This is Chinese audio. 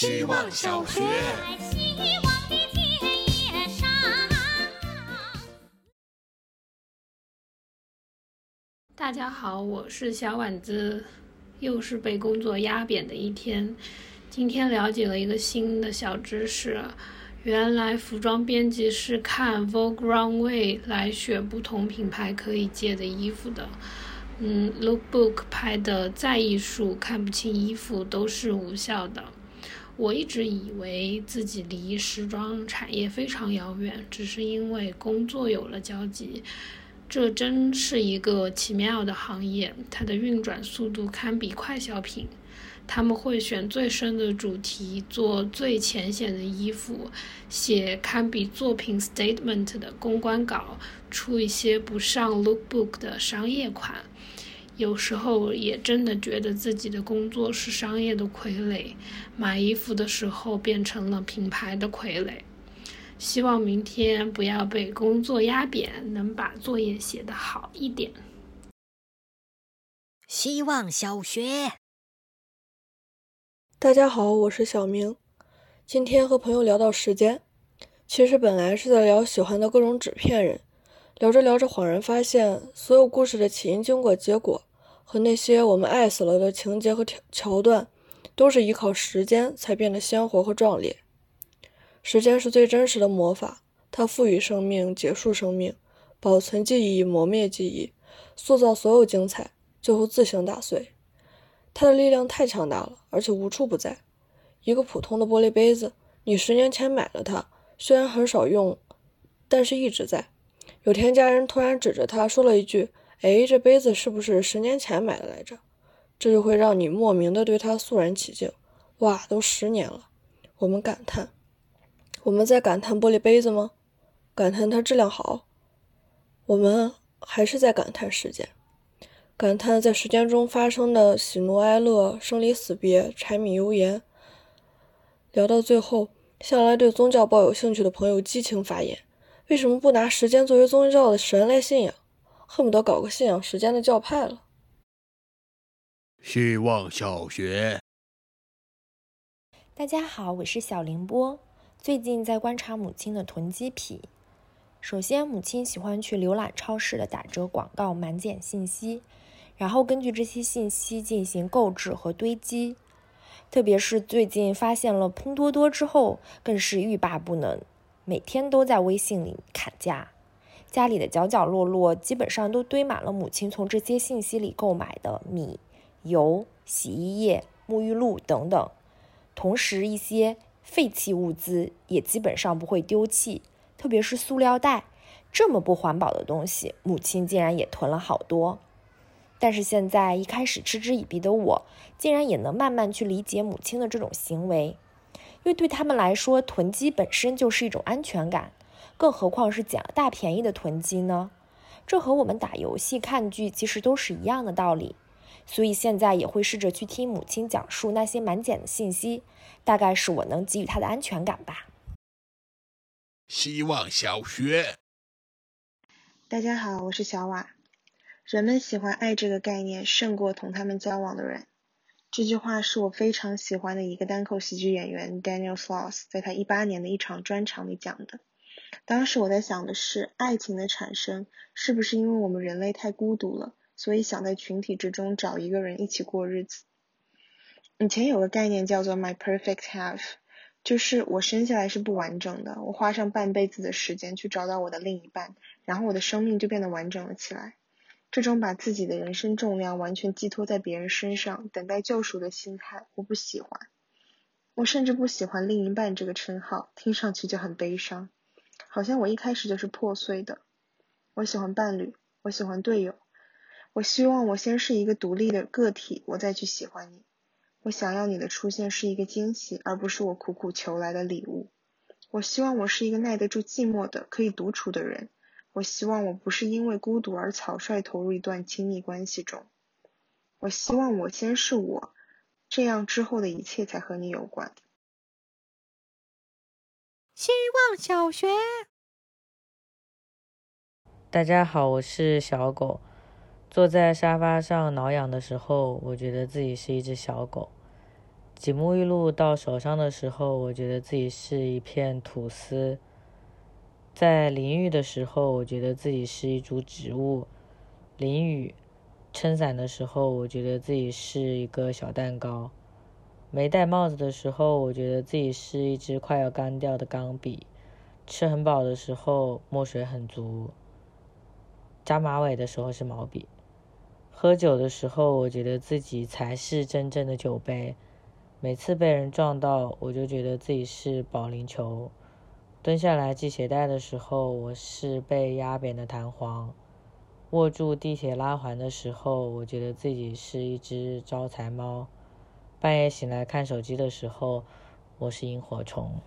希望小学。大家好，我是小婉子，又是被工作压扁的一天。今天了解了一个新的小知识，原来服装编辑是看 Vogue Runway 来选不同品牌可以借的衣服的。嗯，Lookbook 拍的再艺术，看不清衣服都是无效的。我一直以为自己离时装产业非常遥远，只是因为工作有了交集。这真是一个奇妙的行业，它的运转速度堪比快消品。他们会选最深的主题，做最浅显的衣服，写堪比作品 statement 的公关稿，出一些不上 Lookbook 的商业款。有时候也真的觉得自己的工作是商业的傀儡，买衣服的时候变成了品牌的傀儡。希望明天不要被工作压扁，能把作业写得好一点。希望小学，大家好，我是小明。今天和朋友聊到时间，其实本来是在聊喜欢的各种纸片人，聊着聊着恍然发现，所有故事的起因、经过、结果。和那些我们爱死了的情节和桥桥段，都是依靠时间才变得鲜活和壮烈。时间是最真实的魔法，它赋予生命，结束生命，保存记忆，磨灭记忆，塑造所有精彩，最后自行打碎。它的力量太强大了，而且无处不在。一个普通的玻璃杯子，你十年前买了它，虽然很少用，但是一直在。有天家人突然指着它说了一句。哎，这杯子是不是十年前买的来着？这就会让你莫名的对它肃然起敬。哇，都十年了！我们感叹，我们在感叹玻璃杯子吗？感叹它质量好？我们还是在感叹时间，感叹在时间中发生的喜怒哀乐、生离死别、柴米油盐。聊到最后，向来对宗教抱有兴趣的朋友激情发言：为什么不拿时间作为宗教的神来信仰？恨不得搞个信仰时间的教派了。希望小学，大家好，我是小凌波。最近在观察母亲的囤积癖。首先，母亲喜欢去浏览超市的打折广告、满减信息，然后根据这些信息进行购置和堆积。特别是最近发现了拼多多之后，更是欲罢不能，每天都在微信里砍价。家里的角角落落基本上都堆满了母亲从这些信息里购买的米、油、洗衣液、沐浴露等等，同时一些废弃物资也基本上不会丢弃，特别是塑料袋，这么不环保的东西，母亲竟然也囤了好多。但是现在一开始嗤之以鼻的我，竟然也能慢慢去理解母亲的这种行为，因为对他们来说，囤积本身就是一种安全感。更何况是捡了大便宜的囤积呢？这和我们打游戏、看剧其实都是一样的道理。所以现在也会试着去听母亲讲述那些满减的信息，大概是我能给予她的安全感吧。希望小学，大家好，我是小瓦。人们喜欢爱这个概念胜过同他们交往的人。这句话是我非常喜欢的一个单口喜剧演员 Daniel Floss 在他一八年的一场专场里讲的。当时我在想的是，爱情的产生是不是因为我们人类太孤独了，所以想在群体之中找一个人一起过日子？以前有个概念叫做 my perfect half，就是我生下来是不完整的，我花上半辈子的时间去找到我的另一半，然后我的生命就变得完整了起来。这种把自己的人生重量完全寄托在别人身上，等待救赎的心态，我不喜欢。我甚至不喜欢另一半这个称号，听上去就很悲伤。好像我一开始就是破碎的。我喜欢伴侣，我喜欢队友。我希望我先是一个独立的个体，我再去喜欢你。我想要你的出现是一个惊喜，而不是我苦苦求来的礼物。我希望我是一个耐得住寂寞的、可以独处的人。我希望我不是因为孤独而草率投入一段亲密关系中。我希望我先是我，这样之后的一切才和你有关。希望小学，大家好，我是小狗。坐在沙发上挠痒的时候，我觉得自己是一只小狗。挤沐浴露到手上的时候，我觉得自己是一片吐司；在淋浴的时候，我觉得自己是一株植物；淋雨、撑伞的时候，我觉得自己是一个小蛋糕；没戴帽子的时候，我觉得自己是一支快要干掉的钢笔；吃很饱的时候，墨水很足；扎马尾的时候是毛笔。喝酒的时候，我觉得自己才是真正的酒杯。每次被人撞到，我就觉得自己是保龄球。蹲下来系鞋带的时候，我是被压扁的弹簧。握住地铁拉环的时候，我觉得自己是一只招财猫。半夜醒来看手机的时候，我是萤火虫。